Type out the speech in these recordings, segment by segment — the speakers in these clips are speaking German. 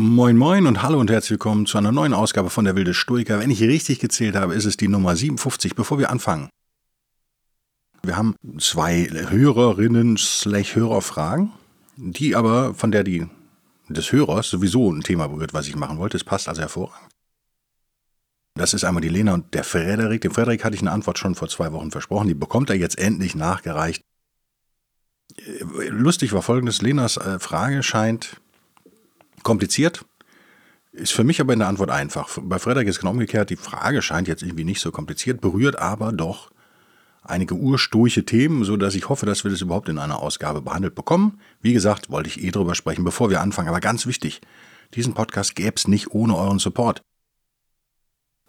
Moin Moin und hallo und herzlich willkommen zu einer neuen Ausgabe von der Wilde Stoiker. Wenn ich richtig gezählt habe, ist es die Nummer 57. Bevor wir anfangen, wir haben zwei Hörerinnen slash Hörerfragen, die aber von der die des Hörers sowieso ein Thema berührt, was ich machen wollte. Es passt also hervorragend. Das ist einmal die Lena und der Frederik. Dem Frederik hatte ich eine Antwort schon vor zwei Wochen versprochen. Die bekommt er jetzt endlich nachgereicht. Lustig war folgendes. Lenas äh, Frage scheint kompliziert. Ist für mich aber in der Antwort einfach. Bei Frederik ist genau umgekehrt. Die Frage scheint jetzt irgendwie nicht so kompliziert, berührt aber doch einige ursturche Themen, so dass ich hoffe, dass wir das überhaupt in einer Ausgabe behandelt bekommen. Wie gesagt, wollte ich eh drüber sprechen, bevor wir anfangen. Aber ganz wichtig, diesen Podcast gäbe es nicht ohne euren Support.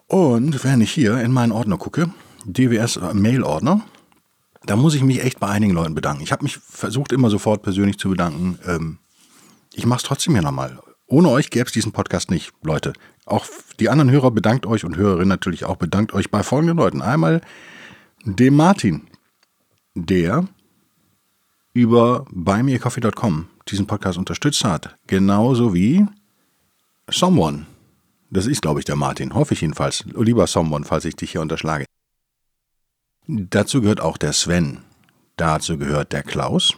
Und wenn ich hier in meinen Ordner gucke, DWS Mail Ordner, da muss ich mich echt bei einigen Leuten bedanken. Ich habe mich versucht, immer sofort persönlich zu bedanken. Ähm, ich mache es trotzdem hier nochmal. Ohne euch gäbe es diesen Podcast nicht, Leute. Auch die anderen Hörer bedankt euch und Hörerinnen natürlich auch bedankt euch bei folgenden Leuten. Einmal dem Martin, der über buymeacoffee.com diesen Podcast unterstützt hat. Genauso wie Someone. Das ist, glaube ich, der Martin. Hoffe ich jedenfalls. Lieber Someone, falls ich dich hier unterschlage. Dazu gehört auch der Sven. Dazu gehört der Klaus.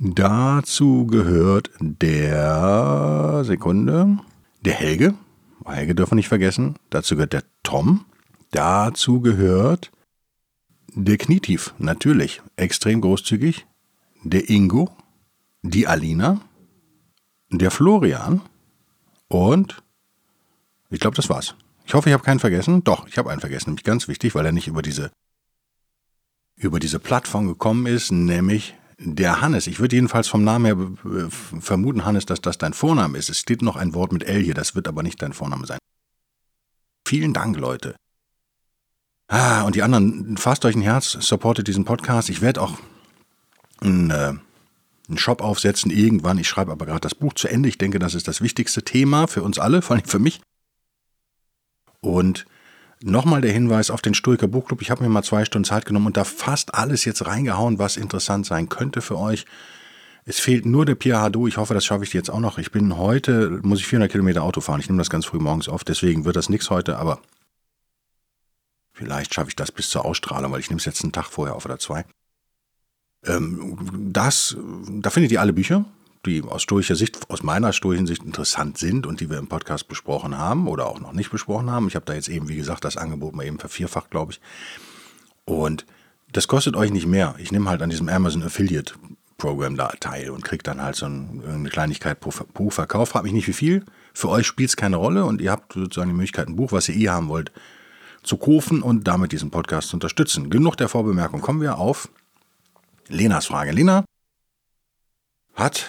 Dazu gehört der Sekunde, der Helge. Helge dürfen wir nicht vergessen. Dazu gehört der Tom. Dazu gehört der Knietief, natürlich, extrem großzügig. Der Ingo, die Alina, der Florian und ich glaube, das war's. Ich hoffe, ich habe keinen vergessen. Doch, ich habe einen vergessen, nämlich ganz wichtig, weil er nicht über diese über diese Plattform gekommen ist, nämlich der Hannes, ich würde jedenfalls vom Namen her vermuten, Hannes, dass das dein Vorname ist. Es steht noch ein Wort mit L hier, das wird aber nicht dein Vorname sein. Vielen Dank, Leute. Ah, und die anderen, fasst euch ein Herz, supportet diesen Podcast. Ich werde auch einen, äh, einen Shop aufsetzen irgendwann. Ich schreibe aber gerade das Buch zu Ende. Ich denke, das ist das wichtigste Thema für uns alle, vor allem für mich. Und Nochmal der Hinweis auf den Stoiker Buchclub. Ich habe mir mal zwei Stunden Zeit genommen und da fast alles jetzt reingehauen, was interessant sein könnte für euch. Es fehlt nur der Pierre Hadou. Ich hoffe, das schaffe ich jetzt auch noch. Ich bin heute, muss ich 400 Kilometer Auto fahren. Ich nehme das ganz früh morgens auf. Deswegen wird das nichts heute, aber vielleicht schaffe ich das bis zur Ausstrahlung, weil ich nehme es jetzt einen Tag vorher auf oder zwei. Ähm, das, da findet ihr alle Bücher die aus stoischer Sicht, aus meiner stoischen Sicht interessant sind und die wir im Podcast besprochen haben oder auch noch nicht besprochen haben. Ich habe da jetzt eben, wie gesagt, das Angebot mal eben vervierfacht, glaube ich. Und das kostet euch nicht mehr. Ich nehme halt an diesem Amazon Affiliate Program da teil und kriege dann halt so eine Kleinigkeit pro, pro Verkauf. Fragt mich nicht wie viel. Für euch spielt es keine Rolle und ihr habt sozusagen die Möglichkeit, ein Buch, was ihr eh haben wollt, zu kaufen und damit diesen Podcast zu unterstützen. Genug der Vorbemerkung. Kommen wir auf Lenas Frage. Lena hat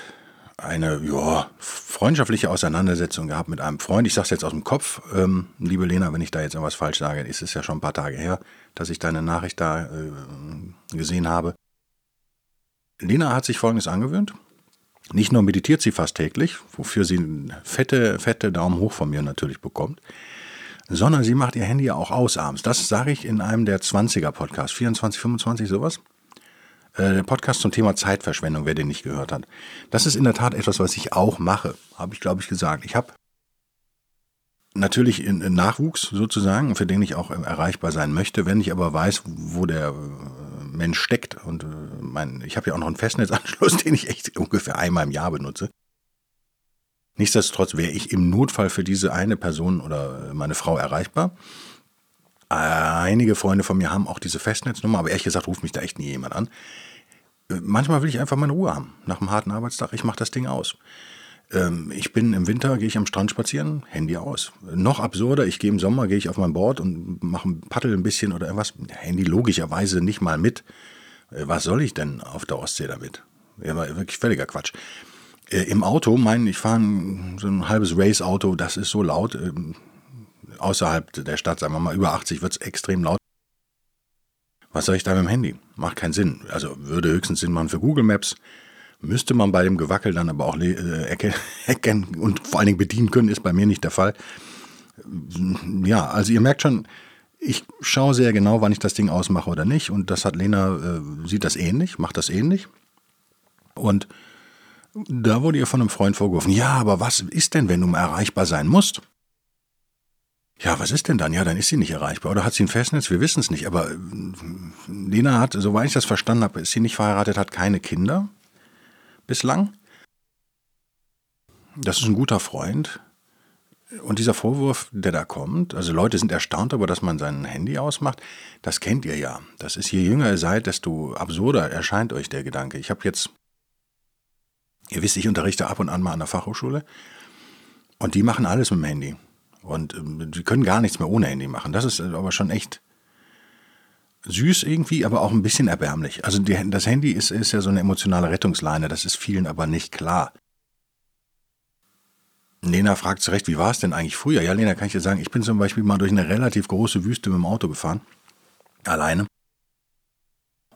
eine ja, freundschaftliche Auseinandersetzung gehabt mit einem Freund. Ich sage es jetzt aus dem Kopf, ähm, liebe Lena, wenn ich da jetzt irgendwas falsch sage, ist es ja schon ein paar Tage her, dass ich deine Nachricht da äh, gesehen habe. Lena hat sich Folgendes angewöhnt. Nicht nur meditiert sie fast täglich, wofür sie fette, fette Daumen hoch von mir natürlich bekommt, sondern sie macht ihr Handy ja auch aus abends. Das sage ich in einem der 20er Podcasts, 24, 25, sowas. Äh, der Podcast zum Thema Zeitverschwendung, wer den nicht gehört hat. Das ist in der Tat etwas, was ich auch mache, habe ich, glaube ich, gesagt. Ich habe natürlich einen Nachwuchs sozusagen, für den ich auch erreichbar sein möchte. Wenn ich aber weiß, wo der äh, Mensch steckt und äh, mein, ich habe ja auch noch einen Festnetzanschluss, den ich echt ungefähr einmal im Jahr benutze. Nichtsdestotrotz wäre ich im Notfall für diese eine Person oder meine Frau erreichbar. Einige Freunde von mir haben auch diese Festnetznummer, aber ehrlich gesagt ruft mich da echt nie jemand an. Manchmal will ich einfach meine Ruhe haben. Nach einem harten Arbeitstag, ich mache das Ding aus. Ähm, ich bin im Winter, gehe ich am Strand spazieren, Handy aus. Noch absurder, ich gehe im Sommer, gehe ich auf mein Board und mache ein Paddel ein bisschen oder irgendwas. Handy logischerweise nicht mal mit. Äh, was soll ich denn auf der Ostsee damit? Ja, war wirklich völliger Quatsch. Äh, Im Auto, mein, ich fahre so ein halbes Race-Auto, das ist so laut. Ähm, außerhalb der Stadt, sagen wir mal über 80, wird es extrem laut. Was soll ich da mit dem Handy? Macht keinen Sinn. Also würde höchstens Sinn machen für Google Maps. Müsste man bei dem Gewackel dann aber auch äh, erkennen und vor allen Dingen bedienen können, ist bei mir nicht der Fall. Ja, also ihr merkt schon, ich schaue sehr genau, wann ich das Ding ausmache oder nicht. Und das hat Lena, äh, sieht das ähnlich, macht das ähnlich. Und da wurde ihr von einem Freund vorgeworfen, ja, aber was ist denn, wenn du erreichbar sein musst? Ja, was ist denn dann? Ja, dann ist sie nicht erreichbar. Oder hat sie ein Festnetz? Wir wissen es nicht. Aber äh, Lena hat, soweit ich das verstanden habe, ist sie nicht verheiratet, hat keine Kinder bislang. Das ist ein guter Freund. Und dieser Vorwurf, der da kommt, also Leute sind erstaunt darüber, dass man sein Handy ausmacht, das kennt ihr ja. Das ist, je jünger ihr seid, desto absurder erscheint euch der Gedanke. Ich habe jetzt, ihr wisst, ich unterrichte ab und an mal an der Fachhochschule und die machen alles mit dem Handy. Und ähm, die können gar nichts mehr ohne Handy machen. Das ist aber schon echt süß irgendwie, aber auch ein bisschen erbärmlich. Also die, das Handy ist, ist ja so eine emotionale Rettungsleine, das ist vielen aber nicht klar. Lena fragt zurecht, wie war es denn eigentlich früher? Ja, Lena, kann ich dir sagen, ich bin zum Beispiel mal durch eine relativ große Wüste mit dem Auto gefahren. Alleine.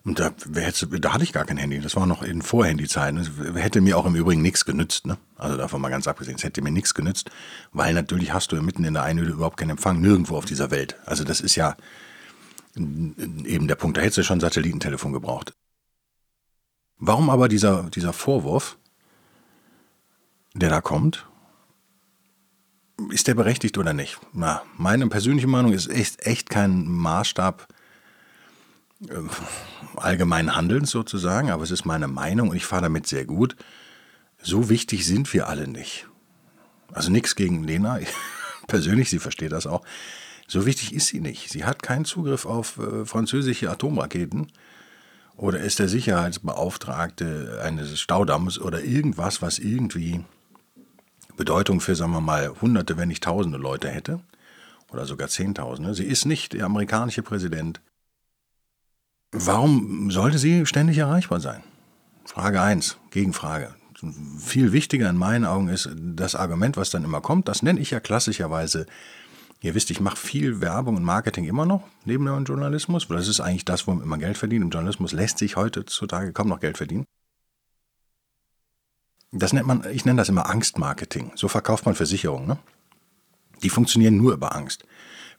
Und da, da hatte ich gar kein Handy. Das war noch in Vorhandyzeiten. Das hätte mir auch im Übrigen nichts genützt. Ne? Also davon mal ganz abgesehen. Es hätte mir nichts genützt, weil natürlich hast du mitten in der Einöde überhaupt keinen Empfang, nirgendwo auf dieser Welt. Also das ist ja eben der Punkt. Da hättest du schon Satellitentelefon gebraucht. Warum aber dieser, dieser Vorwurf, der da kommt, ist der berechtigt oder nicht? Na, meine persönliche Meinung ist echt, echt kein Maßstab allgemeinen Handelns sozusagen, aber es ist meine Meinung und ich fahre damit sehr gut. So wichtig sind wir alle nicht. Also nichts gegen Lena, persönlich, sie versteht das auch. So wichtig ist sie nicht. Sie hat keinen Zugriff auf äh, französische Atomraketen oder ist der Sicherheitsbeauftragte eines Staudamms oder irgendwas, was irgendwie Bedeutung für, sagen wir mal, Hunderte, wenn nicht Tausende Leute hätte oder sogar Zehntausende. Sie ist nicht der amerikanische Präsident. Warum sollte sie ständig erreichbar sein? Frage 1, Gegenfrage. Viel wichtiger in meinen Augen ist das Argument, was dann immer kommt. Das nenne ich ja klassischerweise, ihr wisst, ich mache viel Werbung und Marketing immer noch neben dem Journalismus, weil das ist eigentlich das, womit man Geld verdient. Im Journalismus lässt sich heutzutage kaum noch Geld verdienen. Das nennt man, ich nenne das immer Angstmarketing. So verkauft man Versicherungen. Ne? Die funktionieren nur über Angst.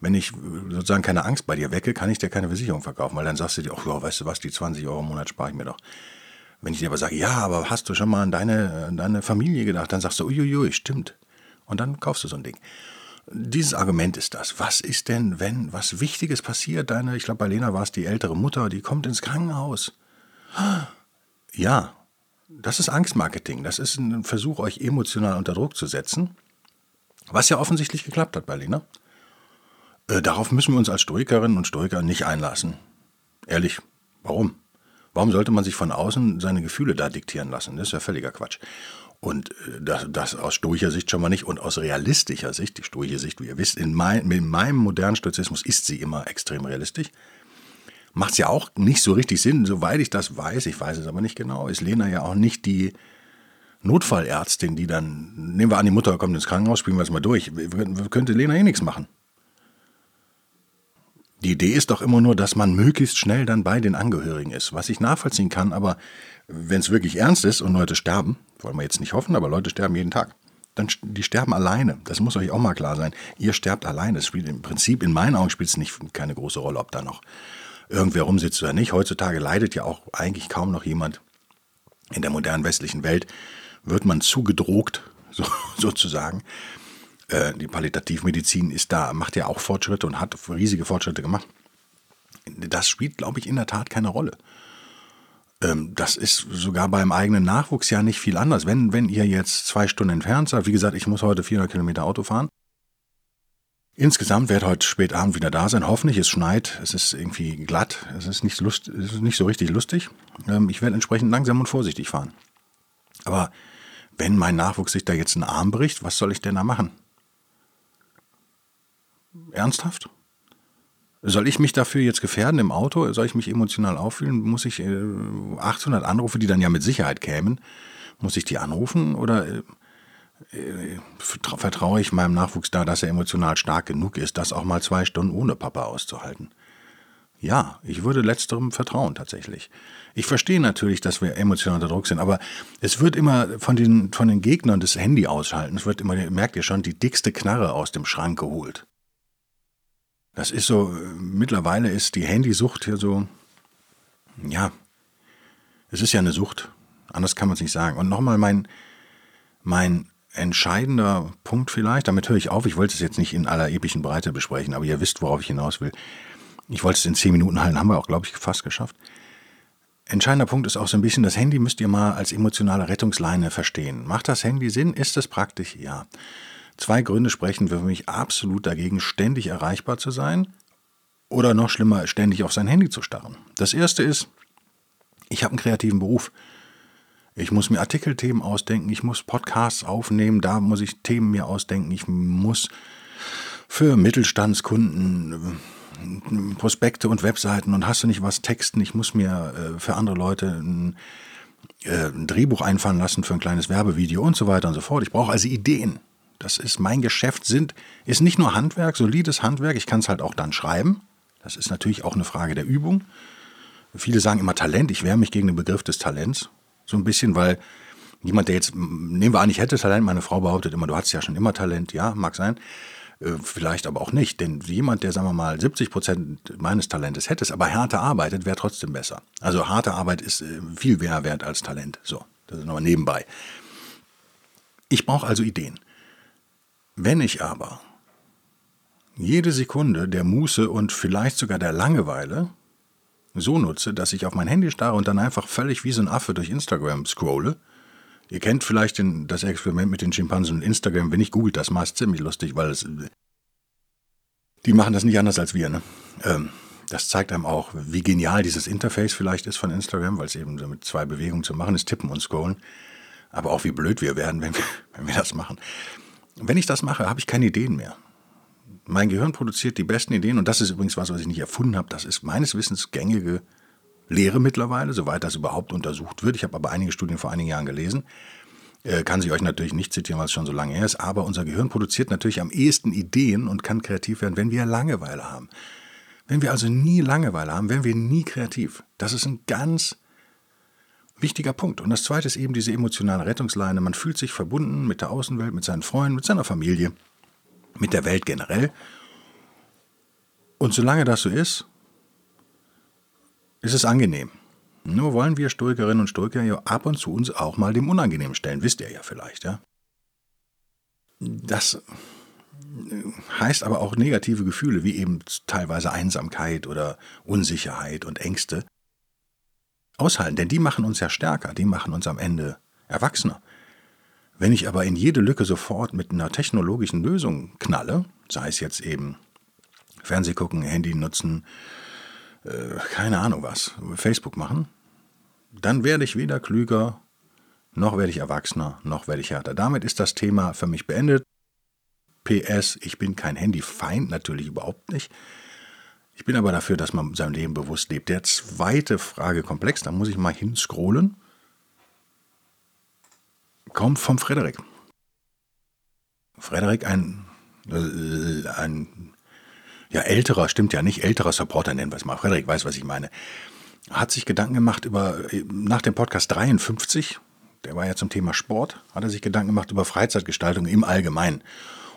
Wenn ich sozusagen keine Angst bei dir wecke, kann ich dir keine Versicherung verkaufen, weil dann sagst du dir, ach ja, weißt du was, die 20 Euro im Monat spare ich mir doch. Wenn ich dir aber sage, ja, aber hast du schon mal an deine, an deine Familie gedacht, dann sagst du, uiuiui, stimmt. Und dann kaufst du so ein Ding. Dieses Argument ist das. Was ist denn, wenn was Wichtiges passiert? Deine, ich glaube, bei Lena war es die ältere Mutter, die kommt ins Krankenhaus. Ja, das ist Angstmarketing. Das ist ein Versuch, euch emotional unter Druck zu setzen. Was ja offensichtlich geklappt hat, Berliner. Äh, darauf müssen wir uns als Stoikerinnen und Stoiker nicht einlassen. Ehrlich, warum? Warum sollte man sich von außen seine Gefühle da diktieren lassen? Das ist ja völliger Quatsch. Und äh, das, das, aus stoischer Sicht schon mal nicht. Und aus realistischer Sicht, die stoische Sicht, wie ihr wisst, in, mein, in meinem modernen Stoizismus ist sie immer extrem realistisch macht es ja auch nicht so richtig Sinn, soweit ich das weiß, ich weiß es aber nicht genau, ist Lena ja auch nicht die Notfallärztin, die dann, nehmen wir an, die Mutter kommt ins Krankenhaus, spielen wir es mal durch, könnte Lena eh nichts machen. Die Idee ist doch immer nur, dass man möglichst schnell dann bei den Angehörigen ist, was ich nachvollziehen kann, aber wenn es wirklich ernst ist und Leute sterben, wollen wir jetzt nicht hoffen, aber Leute sterben jeden Tag, dann die sterben alleine. Das muss euch auch mal klar sein. Ihr sterbt alleine. Es spielt im Prinzip, in meinen Augen spielt es nicht keine große Rolle, ob da noch irgendwer rumsitzt oder nicht. Heutzutage leidet ja auch eigentlich kaum noch jemand. In der modernen westlichen Welt wird man zugedrogt, so, sozusagen. Äh, die Palliativmedizin ist da, macht ja auch Fortschritte und hat riesige Fortschritte gemacht. Das spielt, glaube ich, in der Tat keine Rolle. Ähm, das ist sogar beim eigenen Nachwuchs ja nicht viel anders. Wenn, wenn ihr jetzt zwei Stunden entfernt seid, wie gesagt, ich muss heute 400 Kilometer Auto fahren, Insgesamt werde heute spät Abend wieder da sein. Hoffentlich, es schneit, es ist irgendwie glatt, es ist nicht, lust, es ist nicht so richtig lustig. Ähm, ich werde entsprechend langsam und vorsichtig fahren. Aber wenn mein Nachwuchs sich da jetzt einen Arm bricht, was soll ich denn da machen? Ernsthaft? Soll ich mich dafür jetzt gefährden im Auto? Soll ich mich emotional auffühlen? Muss ich 800 äh, Anrufe, die dann ja mit Sicherheit kämen, muss ich die anrufen? Oder äh, äh, vertraue ich meinem Nachwuchs da, dass er emotional stark genug ist, das auch mal zwei Stunden ohne Papa auszuhalten. Ja, ich würde letzterem vertrauen tatsächlich. Ich verstehe natürlich, dass wir emotional unter Druck sind, aber es wird immer von den, von den Gegnern des Handy aushalten, es wird immer, merkt ihr schon, die dickste Knarre aus dem Schrank geholt. Das ist so, mittlerweile ist die Handysucht hier so, ja, es ist ja eine Sucht. Anders kann man es nicht sagen. Und nochmal mein, mein entscheidender Punkt vielleicht, damit höre ich auf, ich wollte es jetzt nicht in aller epischen Breite besprechen, aber ihr wisst, worauf ich hinaus will. Ich wollte es in zehn Minuten halten, haben wir auch, glaube ich, fast geschafft. Entscheidender Punkt ist auch so ein bisschen, das Handy müsst ihr mal als emotionale Rettungsleine verstehen. Macht das Handy Sinn? Ist es praktisch? Ja. Zwei Gründe sprechen für mich absolut dagegen, ständig erreichbar zu sein oder noch schlimmer, ständig auf sein Handy zu starren. Das erste ist, ich habe einen kreativen Beruf. Ich muss mir Artikelthemen ausdenken, ich muss Podcasts aufnehmen, da muss ich Themen mir ausdenken, ich muss für Mittelstandskunden Prospekte und Webseiten und hast du nicht was texten. Ich muss mir äh, für andere Leute ein, äh, ein Drehbuch einfallen lassen für ein kleines Werbevideo und so weiter und so fort. Ich brauche also Ideen. Das ist mein Geschäft, sind, ist nicht nur Handwerk, solides Handwerk, ich kann es halt auch dann schreiben. Das ist natürlich auch eine Frage der Übung. Viele sagen immer Talent, ich wehre mich gegen den Begriff des Talents. So ein bisschen, weil jemand, der jetzt, nehmen wir an, ich hätte Talent, meine Frau behauptet immer, du hattest ja schon immer Talent, ja, mag sein. Äh, vielleicht aber auch nicht. Denn jemand, der, sagen wir mal, 70 Prozent meines Talentes hätte, aber härter arbeitet, wäre trotzdem besser. Also harte Arbeit ist äh, viel mehr wert als Talent. So, das ist nochmal nebenbei. Ich brauche also Ideen. Wenn ich aber jede Sekunde der Muße und vielleicht sogar der Langeweile so nutze, dass ich auf mein Handy starre und dann einfach völlig wie so ein Affe durch Instagram scrolle, Ihr kennt vielleicht den, das Experiment mit den Schimpansen und Instagram. Wenn ich googelt das mal, ist ziemlich lustig, weil es, die machen das nicht anders als wir. Ne? Ähm, das zeigt einem auch, wie genial dieses Interface vielleicht ist von Instagram, weil es eben so mit zwei Bewegungen zu machen ist, tippen und scrollen. Aber auch wie blöd wir werden, wenn wir, wenn wir das machen. Wenn ich das mache, habe ich keine Ideen mehr. Mein Gehirn produziert die besten Ideen und das ist übrigens was, was ich nicht erfunden habe. Das ist meines Wissens gängige Lehre mittlerweile, soweit das überhaupt untersucht wird. Ich habe aber einige Studien vor einigen Jahren gelesen. Äh, kann sich euch natürlich nicht zitieren, weil es schon so lange her ist, aber unser Gehirn produziert natürlich am ehesten Ideen und kann kreativ werden, wenn wir Langeweile haben. Wenn wir also nie Langeweile haben, werden wir nie kreativ. Das ist ein ganz wichtiger Punkt. Und das zweite ist eben diese emotionale Rettungsleine. Man fühlt sich verbunden mit der Außenwelt, mit seinen Freunden, mit seiner Familie, mit der Welt generell. Und solange das so ist, ist es angenehm. Nur wollen wir Stoikerinnen und Stoiker ja ab und zu uns auch mal dem Unangenehmen stellen, wisst ihr ja vielleicht, ja? Das heißt aber auch negative Gefühle, wie eben teilweise Einsamkeit oder Unsicherheit und Ängste, aushalten, denn die machen uns ja stärker, die machen uns am Ende erwachsener. Wenn ich aber in jede Lücke sofort mit einer technologischen Lösung knalle, sei es jetzt eben Fernseh gucken, Handy nutzen, äh, keine Ahnung was, Facebook machen, dann werde ich weder klüger, noch werde ich erwachsener, noch werde ich härter. Damit ist das Thema für mich beendet. PS, ich bin kein Handyfeind, natürlich überhaupt nicht. Ich bin aber dafür, dass man sein Leben bewusst lebt. Der zweite Fragekomplex, da muss ich mal hinscrollen, kommt vom Frederik. Frederik, ein, äh, ein ja, älterer, stimmt ja nicht, älterer Supporter nennen wir es mal. Frederik weiß, was ich meine. Hat sich Gedanken gemacht über, nach dem Podcast 53, der war ja zum Thema Sport, hat er sich Gedanken gemacht über Freizeitgestaltung im Allgemeinen.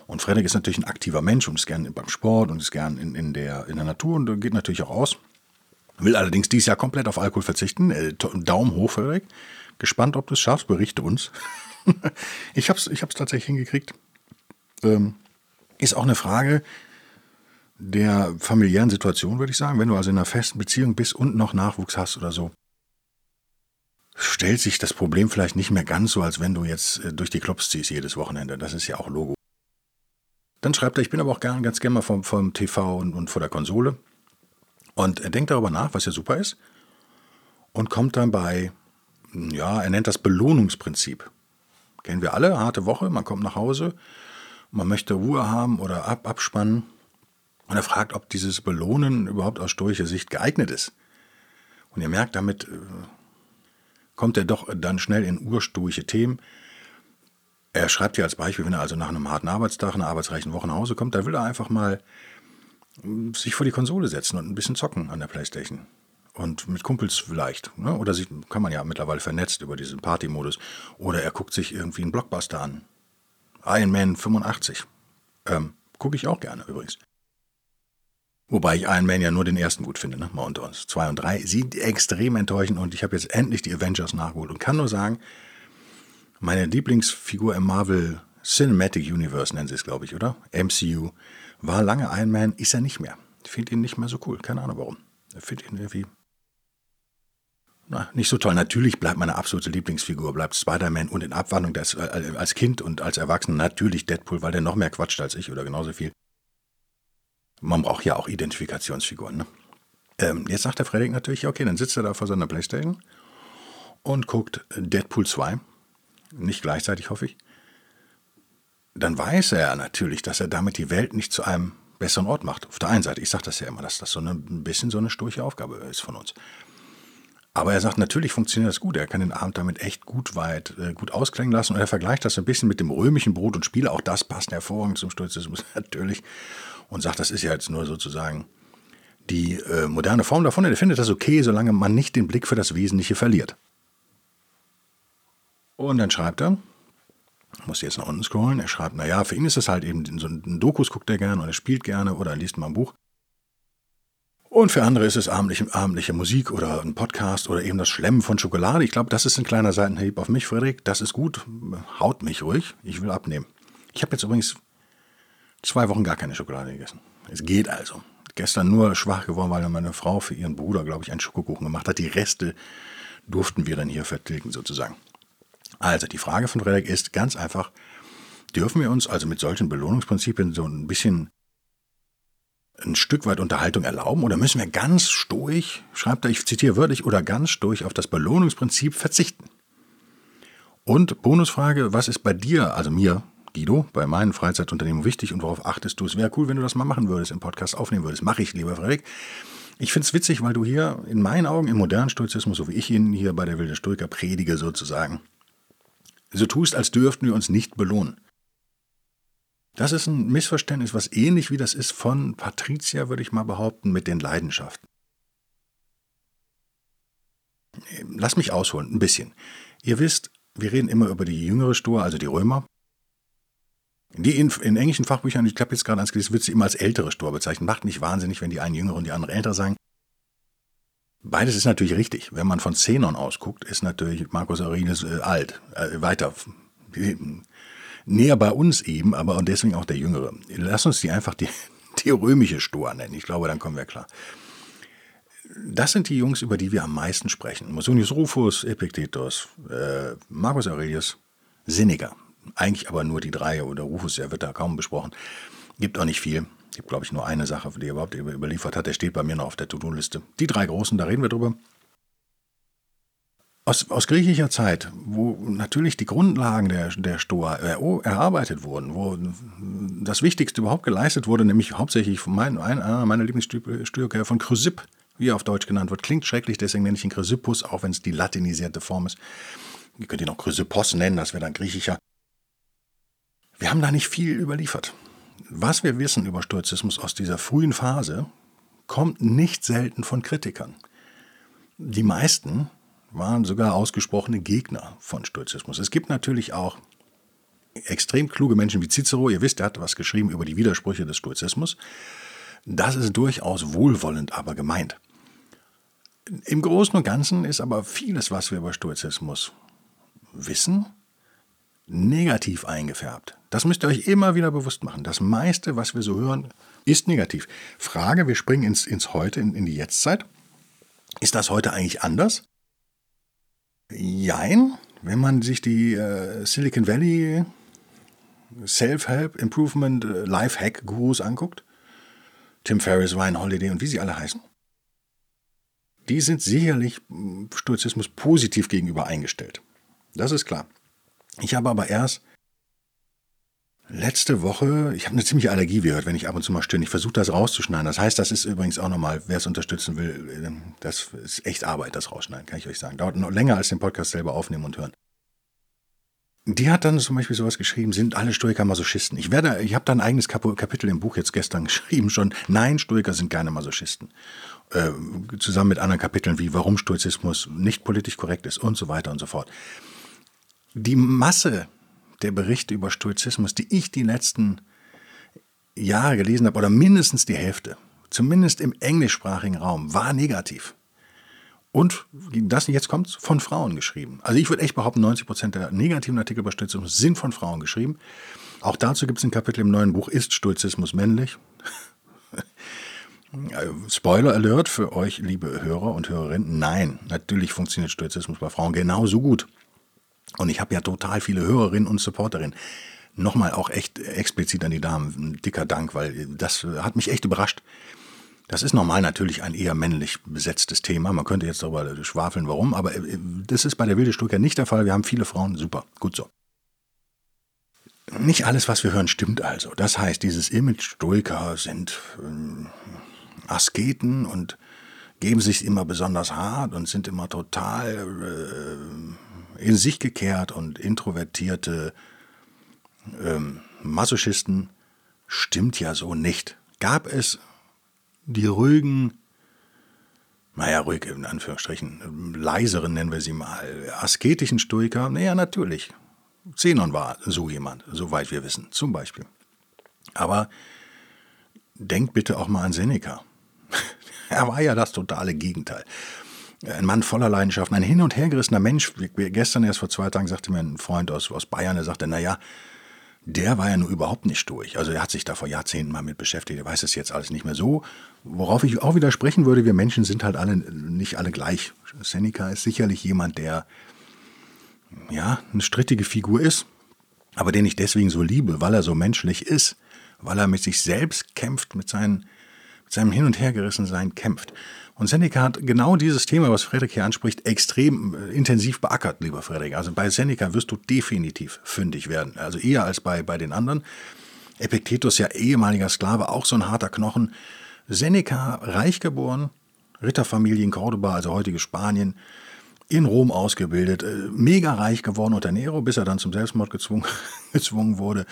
Und Frederik ist natürlich ein aktiver Mensch und ist gern beim Sport und ist gern in, in, der, in der Natur und geht natürlich auch aus. Will allerdings dieses Jahr komplett auf Alkohol verzichten. Äh, Daumen hoch, Frederik. Gespannt, ob du es schaffst, berichte uns. ich habe es ich tatsächlich hingekriegt. Ähm, ist auch eine Frage, der familiären Situation, würde ich sagen. Wenn du also in einer festen Beziehung bist und noch Nachwuchs hast oder so, stellt sich das Problem vielleicht nicht mehr ganz so, als wenn du jetzt äh, durch die Clubs ziehst jedes Wochenende. Das ist ja auch Logo. Dann schreibt er, ich bin aber auch gern, ganz gerne mal vom, vom TV und, und vor der Konsole. Und er denkt darüber nach, was ja super ist. Und kommt dann bei, ja, er nennt das Belohnungsprinzip. Kennen wir alle, harte Woche, man kommt nach Hause, man möchte Ruhe haben oder ab, abspannen. Und er fragt, ob dieses Belohnen überhaupt aus stoischer Sicht geeignet ist. Und ihr merkt, damit äh, kommt er doch dann schnell in urstoische Themen. Er schreibt hier als Beispiel, wenn er also nach einem harten Arbeitstag, einer arbeitsreichen Woche nach Hause kommt, da will er einfach mal hm, sich vor die Konsole setzen und ein bisschen zocken an der Playstation. Und mit Kumpels vielleicht. Ne? Oder sich, kann man ja mittlerweile vernetzt über diesen Party-Modus. Oder er guckt sich irgendwie einen Blockbuster an. Iron Man 85. Ähm, Gucke ich auch gerne übrigens. Wobei ich Iron Man ja nur den ersten gut finde, ne? mal unter uns. Zwei und drei sind extrem enttäuschend und ich habe jetzt endlich die Avengers nachgeholt und kann nur sagen, meine Lieblingsfigur im Marvel Cinematic Universe nennen sie es, glaube ich, oder? MCU. War lange Iron Man, ist er nicht mehr. Finde ihn nicht mehr so cool. Keine Ahnung warum. Finde ihn irgendwie na, nicht so toll. Natürlich bleibt meine absolute Lieblingsfigur, bleibt Spider-Man und in Abwandlung des, äh, als Kind und als Erwachsener natürlich Deadpool, weil der noch mehr quatscht als ich oder genauso viel. Man braucht ja auch Identifikationsfiguren. Ne? Ähm, jetzt sagt der Fredrik natürlich, okay, dann sitzt er da vor seiner Playstation und guckt Deadpool 2. Nicht gleichzeitig, hoffe ich. Dann weiß er natürlich, dass er damit die Welt nicht zu einem besseren Ort macht. Auf der einen Seite, ich sage das ja immer, dass das so eine, ein bisschen so eine sturche Aufgabe ist von uns. Aber er sagt, natürlich funktioniert das gut. Er kann den Abend damit echt gut weit, äh, gut ausklingen lassen. Und er vergleicht das ein bisschen mit dem römischen Brot und Spiel. Auch das passt hervorragend zum Stoizismus natürlich. Und sagt, das ist ja jetzt nur sozusagen die äh, moderne Form davon. Er findet das okay, solange man nicht den Blick für das Wesentliche verliert. Und dann schreibt er, muss jetzt nach unten scrollen, er schreibt, naja, für ihn ist es halt eben, so ein Dokus guckt er gerne oder er spielt gerne oder er liest mal ein Buch. Und für andere ist es abendliche, abendliche Musik oder ein Podcast oder eben das Schlemmen von Schokolade. Ich glaube, das ist ein kleiner Seitenhieb auf mich, Frederik. Das ist gut. Haut mich ruhig. Ich will abnehmen. Ich habe jetzt übrigens zwei Wochen gar keine Schokolade gegessen. Es geht also. Gestern nur schwach geworden, weil meine Frau für ihren Bruder, glaube ich, einen Schokokuchen gemacht hat. Die Reste durften wir dann hier vertilgen, sozusagen. Also, die Frage von Frederik ist ganz einfach: Dürfen wir uns also mit solchen Belohnungsprinzipien so ein bisschen ein Stück weit Unterhaltung erlauben oder müssen wir ganz stoisch, schreibt er, ich zitiere wörtlich, oder ganz stoisch auf das Belohnungsprinzip verzichten? Und Bonusfrage, was ist bei dir, also mir, Guido, bei meinen Freizeitunternehmen wichtig und worauf achtest du? Es wäre cool, wenn du das mal machen würdest, im Podcast aufnehmen würdest. Mache ich, lieber Frederik. Ich finde es witzig, weil du hier in meinen Augen im modernen Stoizismus, so wie ich ihn hier bei der Wilde Stoiker predige sozusagen, so tust, als dürften wir uns nicht belohnen. Das ist ein Missverständnis, was ähnlich wie das ist von Patricia, würde ich mal behaupten, mit den Leidenschaften. Lass mich ausholen, ein bisschen. Ihr wisst, wir reden immer über die jüngere Stoa, also die Römer. Die in, in englischen Fachbüchern, ich habe jetzt gerade ans gelesen, wird sie immer als ältere Stoa bezeichnet. Macht nicht wahnsinnig, wenn die einen jüngere und die andere älter sagen. Beides ist natürlich richtig. Wenn man von Zenon ausguckt, ist natürlich Marcus Aurelius äh, alt, äh, weiter näher bei uns eben, aber und deswegen auch der Jüngere. Lass uns die einfach die, die römische Stoa nennen. Ich glaube, dann kommen wir klar. Das sind die Jungs, über die wir am meisten sprechen. Musonius Rufus, Epictetus, äh, Marcus Aurelius, Seneca. Eigentlich aber nur die drei, oder Rufus, der wird da kaum besprochen. Gibt auch nicht viel. Gibt, glaube ich, nur eine Sache, die er überhaupt überliefert hat. Der steht bei mir noch auf der To-Do-Liste. Die drei großen, da reden wir drüber. Aus, aus, griechischer Zeit, wo natürlich die Grundlagen der, der Stoa erarbeitet wurden, wo das Wichtigste überhaupt geleistet wurde, nämlich hauptsächlich von mein, einer meiner Lieblingsstücke von Chrysipp, wie er auf Deutsch genannt wird. Klingt schrecklich, deswegen nenne ich ihn Chrysippus, auch wenn es die latinisierte Form ist. Ihr könnt ihn auch Chrysippos nennen, das wäre dann griechischer. Wir haben da nicht viel überliefert. Was wir wissen über Stoizismus aus dieser frühen Phase, kommt nicht selten von Kritikern. Die meisten waren sogar ausgesprochene Gegner von Stoizismus. Es gibt natürlich auch extrem kluge Menschen wie Cicero. Ihr wisst, er hat was geschrieben über die Widersprüche des Stoizismus. Das ist durchaus wohlwollend, aber gemeint. Im Großen und Ganzen ist aber vieles, was wir über Stoizismus wissen, negativ eingefärbt. Das müsst ihr euch immer wieder bewusst machen. Das meiste, was wir so hören, ist negativ. Frage, wir springen ins, ins Heute, in, in die Jetztzeit. Ist das heute eigentlich anders? Jein, wenn man sich die äh, Silicon Valley Self-Help, Improvement, äh, Life-Hack-Gurus anguckt, Tim Ferriss, Ryan Holiday und wie sie alle heißen, die sind sicherlich hm, Stoizismus positiv gegenüber eingestellt. Das ist klar. Ich habe aber erst letzte Woche, ich habe eine ziemliche Allergie, wie ihr hört, wenn ich ab und zu mal stöhne. Ich versuche das rauszuschneiden. Das heißt, das ist übrigens auch nochmal, wer es unterstützen will, ähm, das ist echt Arbeit, das rausschneiden, kann ich euch sagen. Dauert noch länger als den Podcast selber aufnehmen und hören. die hat dann zum Beispiel sowas geschrieben, sind alle Stoiker Masochisten. Ich werde, ich habe da ein eigenes Kapitel im Buch jetzt gestern geschrieben schon. Nein, Stoiker sind keine Masochisten. Äh, zusammen mit anderen Kapiteln wie warum Stoizismus nicht politisch korrekt ist und so weiter und so fort. Die Masse der Berichte über Stoizismus, die ich die letzten Jahre gelesen habe, oder mindestens die Hälfte, zumindest im englischsprachigen Raum, war negativ. Und das jetzt kommt von Frauen geschrieben. Also ich würde echt behaupten, 90 Prozent der negativen Artikel über Stoizismus sind von Frauen geschrieben. Auch dazu gibt es ein Kapitel im neuen Buch, Ist Stoizismus männlich? Spoiler Alert für euch, liebe Hörer und Hörerinnen. Nein, natürlich funktioniert Stoizismus bei Frauen genauso gut. Und ich habe ja total viele Hörerinnen und Supporterinnen. Nochmal auch echt explizit an die Damen, ein dicker Dank, weil das hat mich echt überrascht. Das ist normal natürlich ein eher männlich besetztes Thema. Man könnte jetzt darüber schwafeln, warum, aber äh, das ist bei der Wilde Stuttgart nicht der Fall. Wir haben viele Frauen, super, gut so. Nicht alles, was wir hören, stimmt also. Das heißt, dieses Image Stoiker sind äh, Asketen und geben sich immer besonders hart und sind immer total äh, in sich gekehrt und introvertierte ähm, Masochisten. Stimmt ja so nicht. Gab es die ruhigen, naja, ruhig in Anführungsstrichen, leiseren nennen wir sie mal, asketischen Stoiker, naja, natürlich. Zenon war so jemand, soweit wir wissen, zum Beispiel. Aber denkt bitte auch mal an Seneca. er war ja das totale Gegenteil. Ein Mann voller Leidenschaften, ein hin und hergerissener Mensch. Gestern erst vor zwei Tagen sagte mir ein Freund aus, aus Bayern, er sagte, naja, der war ja nur überhaupt nicht durch. Also er hat sich da vor Jahrzehnten mal mit beschäftigt, er weiß es jetzt alles nicht mehr so. Worauf ich auch widersprechen würde, wir Menschen sind halt alle nicht alle gleich. Seneca ist sicherlich jemand, der ja eine strittige Figur ist, aber den ich deswegen so liebe, weil er so menschlich ist, weil er mit sich selbst kämpft, mit, seinen, mit seinem Hin- und Hergerissensein kämpft. Und Seneca hat genau dieses Thema, was Frederik hier anspricht, extrem äh, intensiv beackert, lieber Frederik. Also bei Seneca wirst du definitiv fündig werden. Also eher als bei, bei den anderen. Epiktetus, ja ehemaliger Sklave, auch so ein harter Knochen. Seneca, reich geboren, Ritterfamilie in Cordoba, also heutige Spanien, in Rom ausgebildet, äh, mega reich geworden unter Nero, bis er dann zum Selbstmord gezwungen, gezwungen wurde.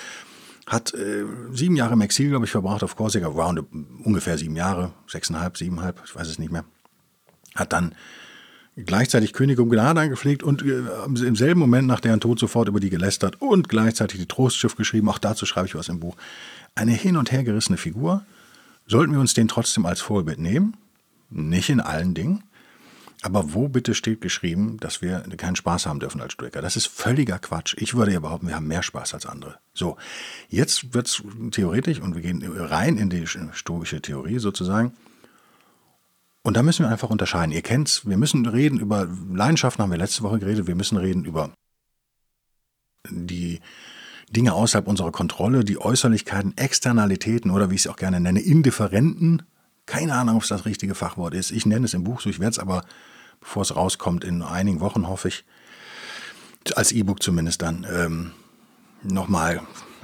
Hat äh, sieben Jahre im Exil, glaube ich, verbracht auf Korsika, round, ungefähr sieben Jahre, sechseinhalb, siebeneinhalb, ich weiß es nicht mehr. Hat dann gleichzeitig König um Gnade angepflegt und äh, im selben Moment nach deren Tod sofort über die gelästert und gleichzeitig die Trostschrift geschrieben. Auch dazu schreibe ich was im Buch. Eine hin und her gerissene Figur. Sollten wir uns den trotzdem als Vorbild nehmen? Nicht in allen Dingen. Aber wo bitte steht geschrieben, dass wir keinen Spaß haben dürfen als Stoiker? Das ist völliger Quatsch. Ich würde ja behaupten, wir haben mehr Spaß als andere. So, jetzt wird es theoretisch und wir gehen rein in die stoische Theorie sozusagen. Und da müssen wir einfach unterscheiden. Ihr kennt's, wir müssen reden über Leidenschaften, haben wir letzte Woche geredet. Wir müssen reden über die Dinge außerhalb unserer Kontrolle, die Äußerlichkeiten, Externalitäten oder wie ich es auch gerne nenne, Indifferenten. Keine Ahnung, ob es das richtige Fachwort ist. Ich nenne es im Buch so, ich werde es aber bevor es rauskommt, in einigen Wochen, hoffe ich, als E-Book zumindest dann, ähm, nochmal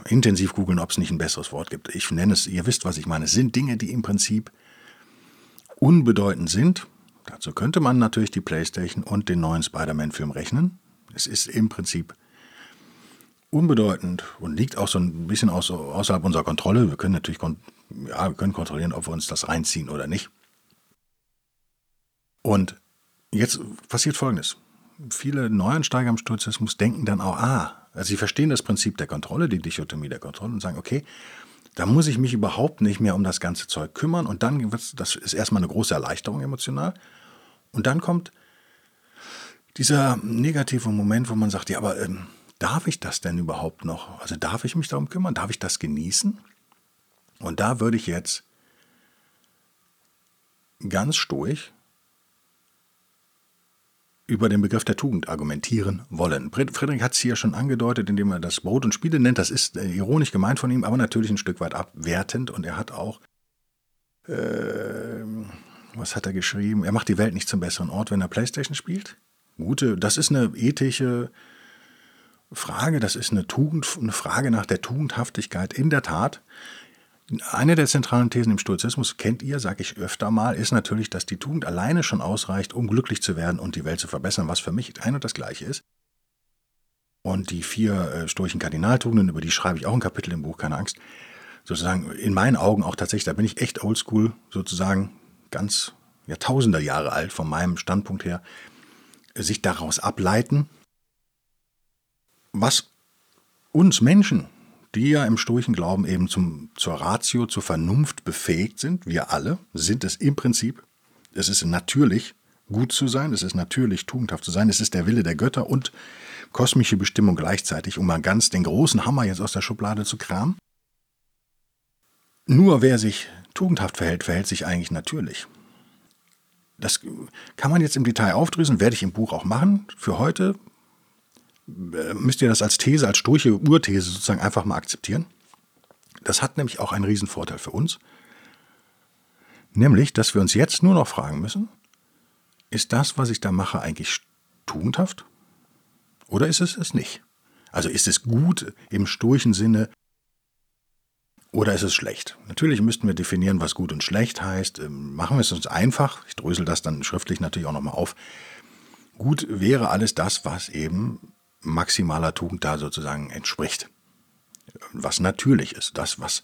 intensiv googeln, ob es nicht ein besseres Wort gibt. Ich nenne es, ihr wisst, was ich meine. Es sind Dinge, die im Prinzip unbedeutend sind. Dazu könnte man natürlich die PlayStation und den neuen Spider-Man-Film rechnen. Es ist im Prinzip unbedeutend und liegt auch so ein bisschen außerhalb unserer Kontrolle. Wir können natürlich ja, wir können kontrollieren, ob wir uns das reinziehen oder nicht. Und Jetzt passiert Folgendes. Viele Neuansteiger im Stoizismus denken dann auch, ah, also sie verstehen das Prinzip der Kontrolle, die Dichotomie der Kontrolle und sagen, okay, da muss ich mich überhaupt nicht mehr um das ganze Zeug kümmern und dann wird das ist erstmal eine große Erleichterung emotional und dann kommt dieser negative Moment, wo man sagt, ja, aber ähm, darf ich das denn überhaupt noch? Also darf ich mich darum kümmern? Darf ich das genießen? Und da würde ich jetzt ganz stoisch über den Begriff der Tugend argumentieren wollen. Friedrich hat es hier schon angedeutet, indem er das Brot und Spiele nennt. Das ist äh, ironisch gemeint von ihm, aber natürlich ein Stück weit abwertend. Und er hat auch, äh, was hat er geschrieben? Er macht die Welt nicht zum besseren Ort, wenn er Playstation spielt. Gute, das ist eine ethische Frage, das ist eine Tugend, eine Frage nach der Tugendhaftigkeit in der Tat. Eine der zentralen Thesen im Stoizismus, kennt ihr, sage ich öfter mal, ist natürlich, dass die Tugend alleine schon ausreicht, um glücklich zu werden und die Welt zu verbessern, was für mich ein und das Gleiche ist. und die vier äh, stoischen Kardinaltugenden, über die schreibe ich auch ein Kapitel im Buch, keine Angst. Sozusagen in meinen Augen auch tatsächlich, da bin ich echt oldschool, sozusagen ganz Jahrtausender Jahre alt von meinem Standpunkt her, sich daraus ableiten, was uns Menschen, die ja im stoischen Glauben eben zum, zur Ratio, zur Vernunft befähigt sind, wir alle, sind es im Prinzip, es ist natürlich gut zu sein, es ist natürlich tugendhaft zu sein, es ist der Wille der Götter und kosmische Bestimmung gleichzeitig, um mal ganz den großen Hammer jetzt aus der Schublade zu kramen. Nur wer sich tugendhaft verhält, verhält sich eigentlich natürlich. Das kann man jetzt im Detail aufdrüsen, werde ich im Buch auch machen. Für heute müsst ihr das als These, als sturche Urthese sozusagen einfach mal akzeptieren. Das hat nämlich auch einen Riesenvorteil für uns. Nämlich, dass wir uns jetzt nur noch fragen müssen, ist das, was ich da mache, eigentlich tugendhaft? Oder ist es es nicht? Also ist es gut im sturchen Sinne oder ist es schlecht? Natürlich müssten wir definieren, was gut und schlecht heißt. Ähm, machen wir es uns einfach. Ich drösel das dann schriftlich natürlich auch nochmal auf. Gut wäre alles das, was eben maximaler Tugend da sozusagen entspricht. Was natürlich ist. Das, was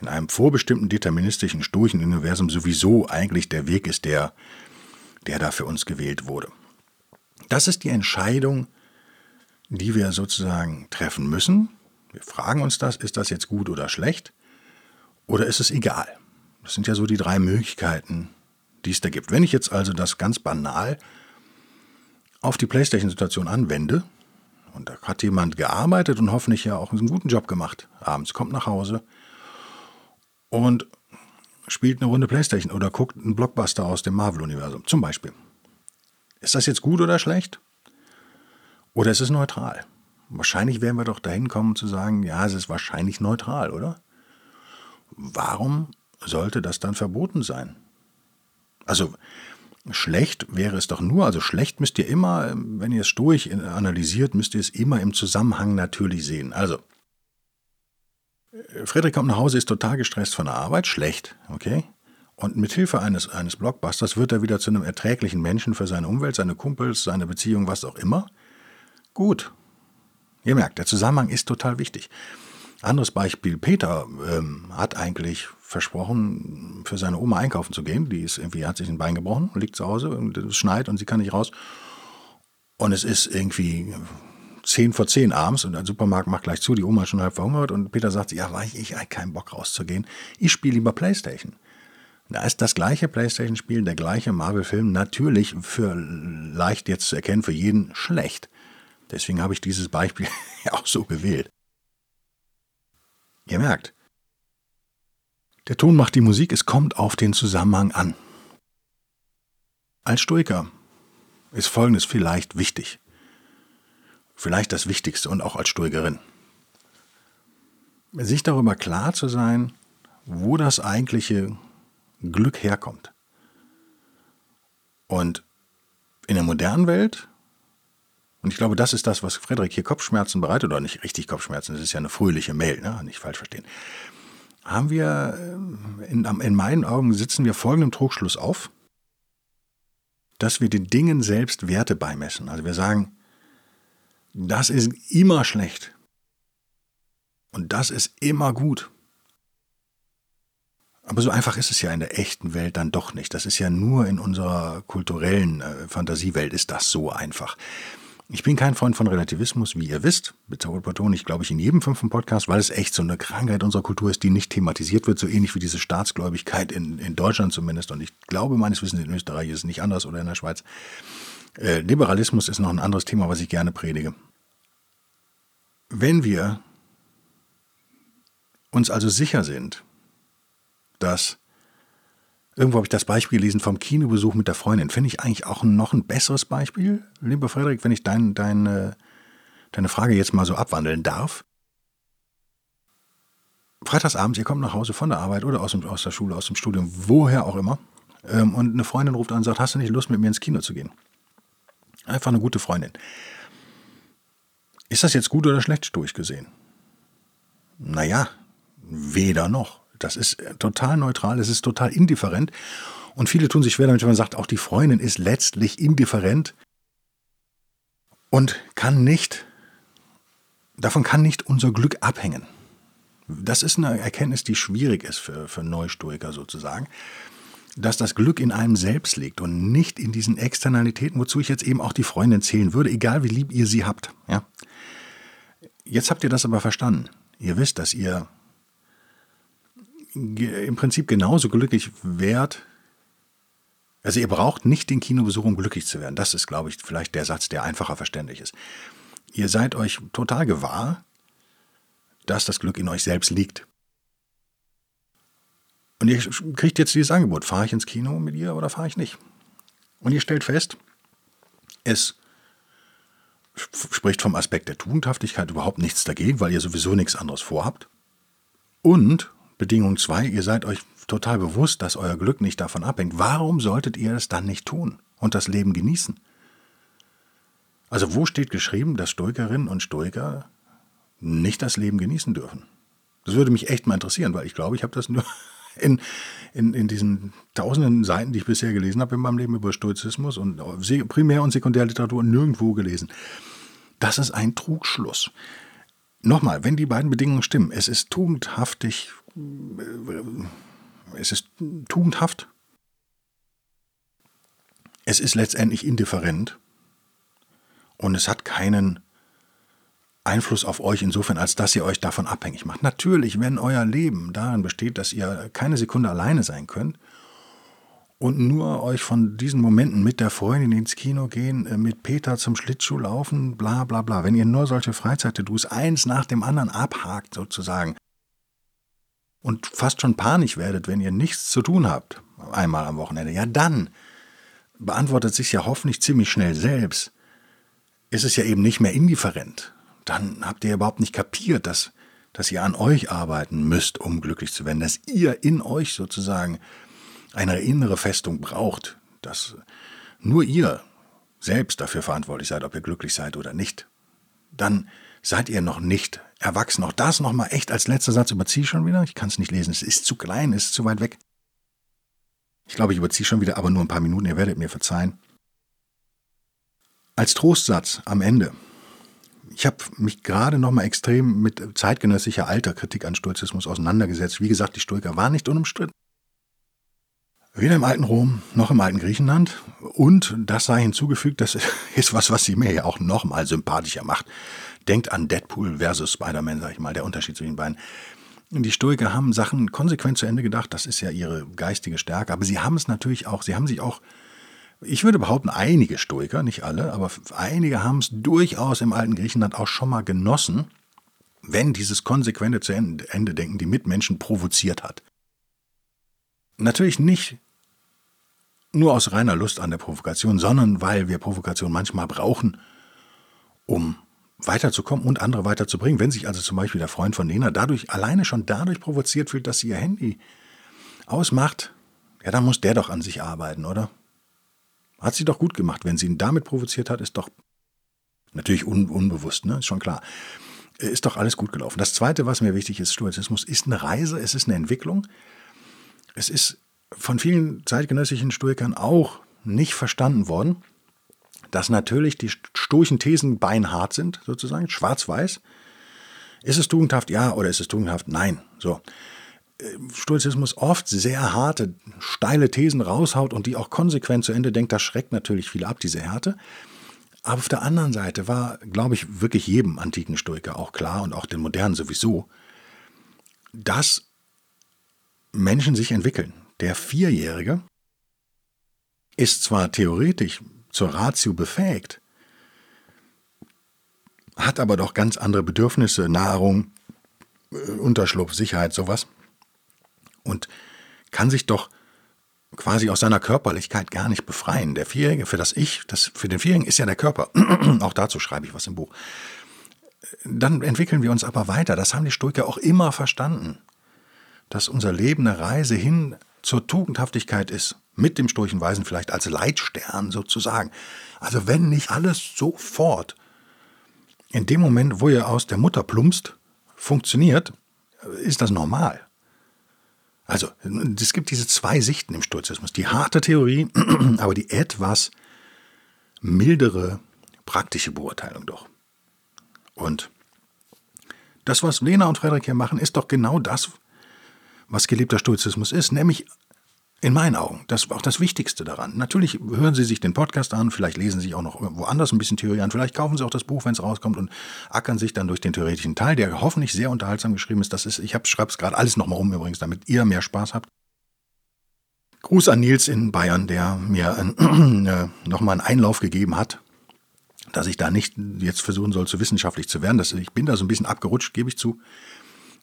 in einem vorbestimmten deterministischen sturchen Universum sowieso eigentlich der Weg ist, der, der da für uns gewählt wurde. Das ist die Entscheidung, die wir sozusagen treffen müssen. Wir fragen uns das, ist das jetzt gut oder schlecht? Oder ist es egal? Das sind ja so die drei Möglichkeiten, die es da gibt. Wenn ich jetzt also das ganz banal auf die PlayStation-Situation anwende, und da hat jemand gearbeitet und hoffentlich ja auch einen guten Job gemacht, abends kommt nach Hause und spielt eine Runde PlayStation oder guckt einen Blockbuster aus dem Marvel-Universum, zum Beispiel. Ist das jetzt gut oder schlecht? Oder ist es neutral? Wahrscheinlich werden wir doch dahin kommen zu sagen, ja, es ist wahrscheinlich neutral, oder? Warum sollte das dann verboten sein? Also schlecht wäre es doch nur, also schlecht müsst ihr immer, wenn ihr es durch analysiert, müsst ihr es immer im Zusammenhang natürlich sehen. Also, Friedrich kommt nach Hause, ist total gestresst von der Arbeit, schlecht, okay? Und mit Hilfe eines, eines Blockbusters wird er wieder zu einem erträglichen Menschen für seine Umwelt, seine Kumpels, seine Beziehung, was auch immer. Gut. Ihr merkt, der Zusammenhang ist total wichtig. Anderes Beispiel, Peter ähm, hat eigentlich versprochen, für seine Oma einkaufen zu gehen. Die ist irgendwie, hat sich ein Bein gebrochen, liegt zu Hause und es schneit und sie kann nicht raus. Und es ist irgendwie zehn vor zehn abends und der Supermarkt macht gleich zu, die Oma ist schon halb verhungert und Peter sagt, ja, war ich, ich habe keinen Bock rauszugehen. Ich spiele lieber Playstation. Da ist das gleiche Playstation-Spiel, der gleiche Marvel-Film natürlich für leicht jetzt zu erkennen, für jeden schlecht. Deswegen habe ich dieses Beispiel auch so gewählt. Ihr merkt, der Ton macht die Musik, es kommt auf den Zusammenhang an. Als Stoiker ist Folgendes vielleicht wichtig. Vielleicht das Wichtigste und auch als Stoikerin. Sich darüber klar zu sein, wo das eigentliche Glück herkommt. Und in der modernen Welt und ich glaube, das ist das, was Frederik hier Kopfschmerzen bereitet, oder nicht richtig Kopfschmerzen, das ist ja eine fröhliche Mail, ne? nicht falsch verstehen. Haben wir, äh, in, in meinen Augen sitzen wir folgendem Trugschluss auf, dass wir den Dingen selbst Werte beimessen. Also wir sagen, das ist immer schlecht und das ist immer gut. Aber so einfach ist es ja in der echten Welt dann doch nicht. Das ist ja nur in unserer kulturellen äh, Fantasiewelt ist das so einfach. Ich bin kein Freund von Relativismus, wie ihr wisst. Betone ich, glaube ich, in jedem fünften Podcast, weil es echt so eine Krankheit unserer Kultur ist, die nicht thematisiert wird, so ähnlich wie diese Staatsgläubigkeit in, in Deutschland zumindest. Und ich glaube, meines Wissens in Österreich ist es nicht anders oder in der Schweiz. Äh, Liberalismus ist noch ein anderes Thema, was ich gerne predige. Wenn wir uns also sicher sind, dass Irgendwo habe ich das Beispiel gelesen vom Kinobesuch mit der Freundin. Finde ich eigentlich auch noch ein besseres Beispiel, lieber Frederik, wenn ich dein, dein, deine Frage jetzt mal so abwandeln darf. Freitagsabends, ihr kommt nach Hause von der Arbeit oder aus, dem, aus der Schule, aus dem Studium, woher auch immer. Ähm, und eine Freundin ruft an und sagt, hast du nicht Lust, mit mir ins Kino zu gehen? Einfach eine gute Freundin. Ist das jetzt gut oder schlecht durchgesehen? Naja, weder noch. Das ist total neutral, es ist total indifferent. Und viele tun sich schwer damit, wenn man sagt, auch die Freundin ist letztlich indifferent und kann nicht davon kann nicht unser Glück abhängen. Das ist eine Erkenntnis, die schwierig ist für, für Neustoiker sozusagen, dass das Glück in einem selbst liegt und nicht in diesen Externalitäten, wozu ich jetzt eben auch die Freundin zählen würde, egal wie lieb ihr sie habt. Ja? Jetzt habt ihr das aber verstanden. Ihr wisst, dass ihr im Prinzip genauso glücklich wärt. Also ihr braucht nicht den Kinobesuch, um glücklich zu werden. Das ist, glaube ich, vielleicht der Satz, der einfacher verständlich ist. Ihr seid euch total gewahr, dass das Glück in euch selbst liegt. Und ihr kriegt jetzt dieses Angebot, fahre ich ins Kino mit ihr oder fahre ich nicht? Und ihr stellt fest, es spricht vom Aspekt der Tugendhaftigkeit überhaupt nichts dagegen, weil ihr sowieso nichts anderes vorhabt. Und Bedingung 2, ihr seid euch total bewusst, dass euer Glück nicht davon abhängt. Warum solltet ihr es dann nicht tun und das Leben genießen? Also wo steht geschrieben, dass Stoikerinnen und Stoiker nicht das Leben genießen dürfen? Das würde mich echt mal interessieren, weil ich glaube, ich habe das nur in, in, in diesen tausenden Seiten, die ich bisher gelesen habe in meinem Leben über Stoizismus und Primär- und Sekundärliteratur nirgendwo gelesen. Das ist ein Trugschluss. Nochmal, wenn die beiden Bedingungen stimmen, es ist tugendhaftig, es ist tugendhaft, es ist letztendlich indifferent. Und es hat keinen Einfluss auf euch insofern, als dass ihr euch davon abhängig macht. Natürlich, wenn euer Leben darin besteht, dass ihr keine Sekunde alleine sein könnt und nur euch von diesen Momenten mit der Freundin ins Kino gehen, äh, mit Peter zum Schlittschuh laufen, bla bla bla, wenn ihr nur solche Freizeittours eins nach dem anderen abhakt sozusagen und fast schon panisch werdet, wenn ihr nichts zu tun habt, einmal am Wochenende, ja dann beantwortet sich ja hoffentlich ziemlich schnell selbst, ist es ja eben nicht mehr indifferent, dann habt ihr überhaupt nicht kapiert, dass, dass ihr an euch arbeiten müsst, um glücklich zu werden, dass ihr in euch sozusagen eine innere Festung braucht, dass nur ihr selbst dafür verantwortlich seid, ob ihr glücklich seid oder nicht, dann seid ihr noch nicht erwachsen. Auch das nochmal echt als letzter Satz überziehe ich schon wieder. Ich kann es nicht lesen. Es ist zu klein, es ist zu weit weg. Ich glaube, ich überziehe schon wieder, aber nur ein paar Minuten. Ihr werdet mir verzeihen. Als Trostsatz am Ende ich habe mich gerade noch mal extrem mit zeitgenössischer alter Kritik an Stoizismus auseinandergesetzt. Wie gesagt, die Stoiker waren nicht unumstritten. Weder im alten Rom noch im alten Griechenland. Und das sei hinzugefügt, das ist was, was sie mir ja auch noch mal sympathischer macht. Denkt an Deadpool versus Spider-Man, sag ich mal, der Unterschied zwischen den beiden. Die Stoiker haben Sachen konsequent zu Ende gedacht, das ist ja ihre geistige Stärke. Aber sie haben es natürlich auch, sie haben sich auch ich würde behaupten, einige Stoiker, nicht alle, aber einige haben es durchaus im alten Griechenland auch schon mal genossen, wenn dieses konsequente zu Ende denken die Mitmenschen provoziert hat. Natürlich nicht nur aus reiner Lust an der Provokation, sondern weil wir Provokation manchmal brauchen, um weiterzukommen und andere weiterzubringen. Wenn sich also zum Beispiel der Freund von Lena dadurch alleine schon dadurch provoziert fühlt, dass sie ihr Handy ausmacht, ja, dann muss der doch an sich arbeiten, oder? Hat sie doch gut gemacht. Wenn sie ihn damit provoziert hat, ist doch natürlich un unbewusst, ne? Ist schon klar. Ist doch alles gut gelaufen. Das Zweite, was mir wichtig ist, Stoizismus ist eine Reise, es ist eine Entwicklung. Es ist von vielen zeitgenössischen Stoikern auch nicht verstanden worden, dass natürlich die stoischen Thesen beinhart sind, sozusagen, schwarz-weiß. Ist es tugendhaft? Ja. Oder ist es tugendhaft? Nein. So. Stoizismus oft sehr harte, steile Thesen raushaut und die auch konsequent zu Ende denkt, das schreckt natürlich viele ab, diese Härte. Aber auf der anderen Seite war, glaube ich, wirklich jedem antiken Stoiker auch klar und auch den modernen sowieso, dass Menschen sich entwickeln. Der Vierjährige ist zwar theoretisch zur Ratio befähigt, hat aber doch ganz andere Bedürfnisse, Nahrung, äh, Unterschlupf, Sicherheit, sowas und kann sich doch quasi aus seiner Körperlichkeit gar nicht befreien. Der Vierjährige, für das Ich, das, für den Vierjährigen ist ja der Körper. auch dazu schreibe ich was im Buch. Dann entwickeln wir uns aber weiter. Das haben die Stoiker auch immer verstanden. Dass unser Leben eine Reise hin zur Tugendhaftigkeit ist. Mit dem stoischen Weisen vielleicht als Leitstern sozusagen. Also wenn nicht alles sofort in dem Moment, wo ihr aus der Mutter plumpst, funktioniert, ist das normal. Also, es gibt diese zwei Sichten im Stoizismus. Die harte Theorie, aber die etwas mildere praktische Beurteilung doch. Und Das, was Lena und Frederik hier machen, ist doch genau das, was gelebter Stoizismus ist, nämlich in meinen Augen, das ist auch das Wichtigste daran. Natürlich hören Sie sich den Podcast an, vielleicht lesen Sie auch noch woanders ein bisschen Theorie an, vielleicht kaufen Sie auch das Buch, wenn es rauskommt und ackern sich dann durch den theoretischen Teil, der hoffentlich sehr unterhaltsam geschrieben ist. Das ist, ich schreibe es gerade alles nochmal um übrigens, damit ihr mehr Spaß habt. Gruß an Nils in Bayern, der mir äh, nochmal einen Einlauf gegeben hat, dass ich da nicht jetzt versuchen soll, zu wissenschaftlich zu werden. Das, ich bin da so ein bisschen abgerutscht, gebe ich zu.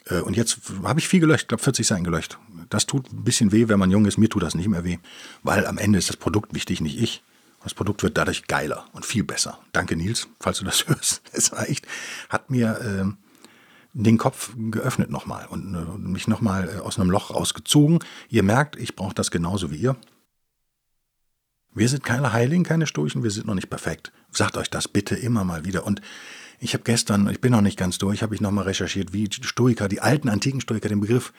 Äh, und jetzt habe ich viel gelöscht, ich glaube 40 Seiten gelöscht. Das tut ein bisschen weh, wenn man jung ist. Mir tut das nicht mehr weh, weil am Ende ist das Produkt wichtig, nicht ich. Das Produkt wird dadurch geiler und viel besser. Danke, Nils, falls du das hörst. Es war echt, hat mir äh, den Kopf geöffnet nochmal und äh, mich nochmal äh, aus einem Loch rausgezogen. Ihr merkt, ich brauche das genauso wie ihr. Wir sind keine Heiligen, keine Stoischen, wir sind noch nicht perfekt. Sagt euch das bitte immer mal wieder. Und ich habe gestern, ich bin noch nicht ganz durch, habe ich nochmal recherchiert, wie Stoiker, die alten antiken Stoiker, den Begriff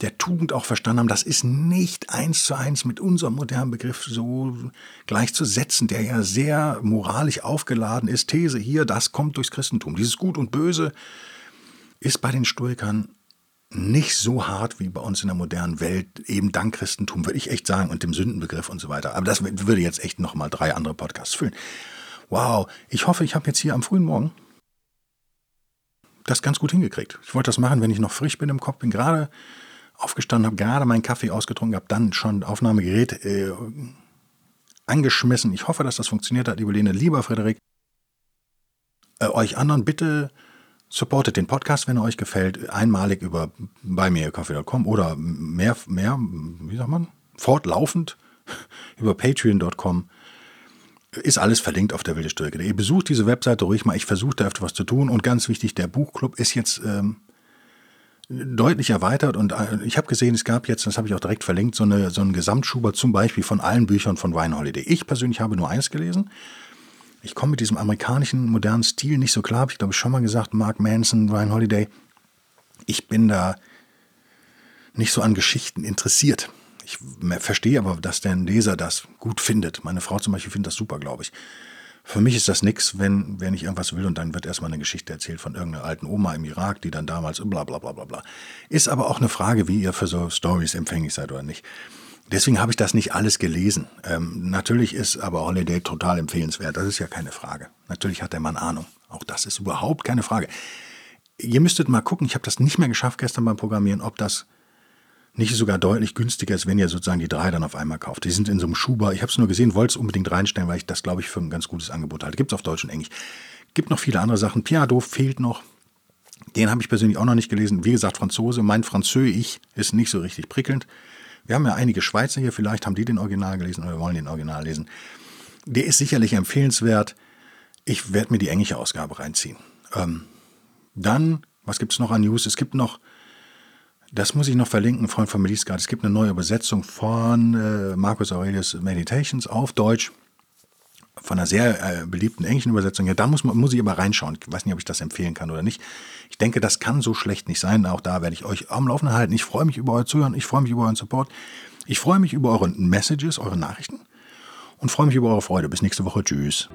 der Tugend auch verstanden haben. Das ist nicht eins zu eins mit unserem modernen Begriff so gleichzusetzen, der ja sehr moralisch aufgeladen ist. These hier, das kommt durchs Christentum. Dieses Gut und Böse ist bei den Stoikern nicht so hart wie bei uns in der modernen Welt, eben dank Christentum, würde ich echt sagen, und dem Sündenbegriff und so weiter. Aber das würde jetzt echt nochmal drei andere Podcasts füllen. Wow, ich hoffe, ich habe jetzt hier am frühen Morgen das ganz gut hingekriegt. Ich wollte das machen, wenn ich noch frisch bin im Kopf, bin gerade aufgestanden, habe gerade meinen Kaffee ausgetrunken, habe dann schon Aufnahmegerät äh, angeschmissen. Ich hoffe, dass das funktioniert hat, liebe Lene. Lieber Frederik, äh, euch anderen bitte supportet den Podcast, wenn er euch gefällt, einmalig über buymeacoffee.com oder mehr, mehr, wie sagt man, fortlaufend über patreon.com ist alles verlinkt auf der wilde besucht diese Webseite ruhig mal. Ich versuche da öfter was zu tun. Und ganz wichtig, der Buchclub ist jetzt ähm, deutlich erweitert. Und äh, ich habe gesehen, es gab jetzt, das habe ich auch direkt verlinkt, so, eine, so einen Gesamtschuber zum Beispiel von allen Büchern von Wine Holiday. Ich persönlich habe nur eins gelesen. Ich komme mit diesem amerikanischen modernen Stil nicht so klar. Habe ich glaube ich schon mal gesagt, Mark Manson, Wine Holiday. Ich bin da nicht so an Geschichten interessiert. Ich verstehe aber, dass der Leser das gut findet. Meine Frau zum Beispiel findet das super, glaube ich. Für mich ist das nichts, wenn, wenn ich irgendwas will und dann wird erstmal eine Geschichte erzählt von irgendeiner alten Oma im Irak, die dann damals bla bla bla bla bla. Ist aber auch eine Frage, wie ihr für so Stories empfänglich seid oder nicht. Deswegen habe ich das nicht alles gelesen. Ähm, natürlich ist aber Holiday total empfehlenswert. Das ist ja keine Frage. Natürlich hat der Mann Ahnung. Auch das ist überhaupt keine Frage. Ihr müsstet mal gucken, ich habe das nicht mehr geschafft gestern beim Programmieren, ob das nicht sogar deutlich günstiger ist, wenn ihr sozusagen die drei dann auf einmal kauft. Die sind in so einem Schuber. Ich habe es nur gesehen, wollte es unbedingt reinstellen, weil ich das, glaube ich, für ein ganz gutes Angebot halte. Gibt es auf Deutsch und Englisch. Gibt noch viele andere Sachen. Piado fehlt noch. Den habe ich persönlich auch noch nicht gelesen. Wie gesagt, Franzose. Mein Französisch ist nicht so richtig prickelnd. Wir haben ja einige Schweizer hier. Vielleicht haben die den Original gelesen oder wollen den Original lesen. Der ist sicherlich empfehlenswert. Ich werde mir die englische Ausgabe reinziehen. Ähm, dann, was gibt es noch an News? Es gibt noch das muss ich noch verlinken, Freund von Melisgard. Es gibt eine neue Übersetzung von äh, Marcus Aurelius Meditations auf Deutsch. Von einer sehr äh, beliebten englischen Übersetzung. Ja, da muss, muss ich aber reinschauen. Ich weiß nicht, ob ich das empfehlen kann oder nicht. Ich denke, das kann so schlecht nicht sein. Auch da werde ich euch am Laufen halten. Ich freue mich über euer Zuhören. Ich freue mich über euren Support. Ich freue mich über eure Messages, eure Nachrichten. Und freue mich über eure Freude. Bis nächste Woche. Tschüss.